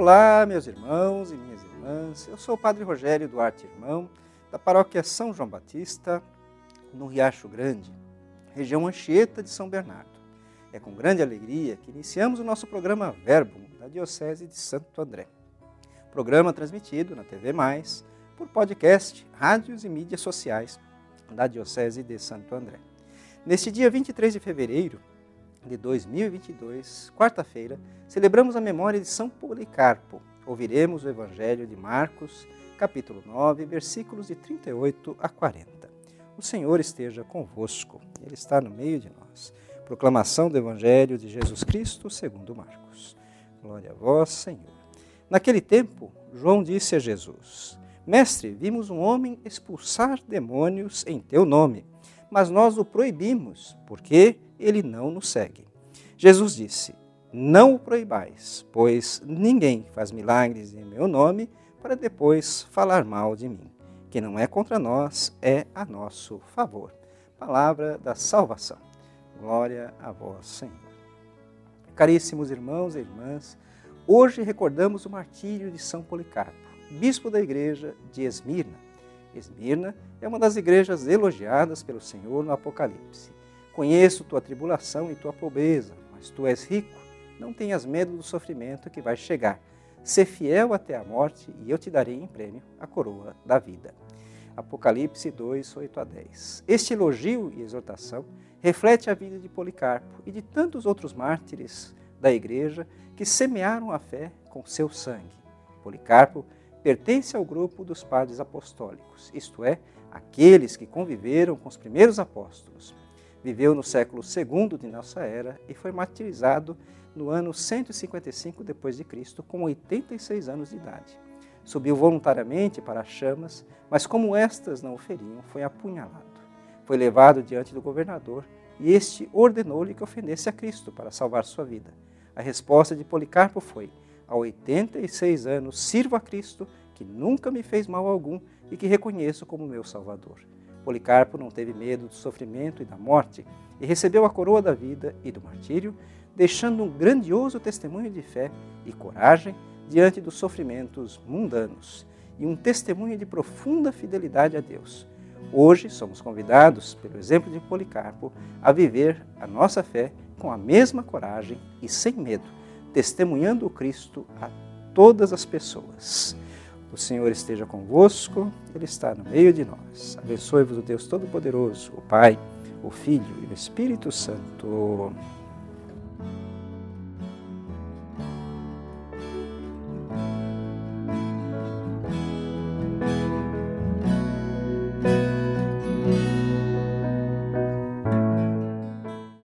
Olá, meus irmãos e minhas irmãs. Eu sou o Padre Rogério Duarte Irmão, da paróquia São João Batista, no Riacho Grande, região Anchieta de São Bernardo. É com grande alegria que iniciamos o nosso programa Verbo da Diocese de Santo André. Programa transmitido na TV Mais, por podcast, rádios e mídias sociais da Diocese de Santo André. Neste dia 23 de fevereiro, de 2022, quarta-feira, celebramos a memória de São Policarpo. Ouviremos o Evangelho de Marcos, capítulo 9, versículos de 38 a 40. O Senhor esteja convosco, Ele está no meio de nós. Proclamação do Evangelho de Jesus Cristo segundo Marcos. Glória a vós, Senhor. Naquele tempo, João disse a Jesus: Mestre, vimos um homem expulsar demônios em teu nome, mas nós o proibimos, porque ele não nos segue. Jesus disse: Não o proibais, pois ninguém faz milagres em meu nome para depois falar mal de mim. Que não é contra nós, é a nosso favor. Palavra da salvação. Glória a vós, Senhor. Caríssimos irmãos e irmãs, hoje recordamos o martírio de São Policarpo, bispo da igreja de Esmirna. Esmirna é uma das igrejas elogiadas pelo Senhor no Apocalipse. Conheço tua tribulação e tua pobreza, mas tu és rico. Não tenhas medo do sofrimento que vai chegar. Sê fiel até a morte e eu te darei em prêmio a coroa da vida. Apocalipse 2, 8 a 10. Este elogio e exortação reflete a vida de Policarpo e de tantos outros mártires da igreja que semearam a fé com seu sangue. Policarpo pertence ao grupo dos padres apostólicos, isto é, aqueles que conviveram com os primeiros apóstolos. Viveu no século II de nossa era e foi martirizado no ano 155 d.C., com 86 anos de idade. Subiu voluntariamente para as chamas, mas como estas não o feriam, foi apunhalado. Foi levado diante do governador e este ordenou-lhe que ofendesse a Cristo para salvar sua vida. A resposta de Policarpo foi: a 86 anos sirvo a Cristo, que nunca me fez mal algum e que reconheço como meu Salvador. Policarpo não teve medo do sofrimento e da morte e recebeu a coroa da vida e do martírio, deixando um grandioso testemunho de fé e coragem diante dos sofrimentos mundanos e um testemunho de profunda fidelidade a Deus. Hoje somos convidados, pelo exemplo de Policarpo, a viver a nossa fé com a mesma coragem e sem medo, testemunhando o Cristo a todas as pessoas. O Senhor esteja convosco, Ele está no meio de nós. Abençoe-vos o Deus Todo-Poderoso, o Pai, o Filho e o Espírito Santo.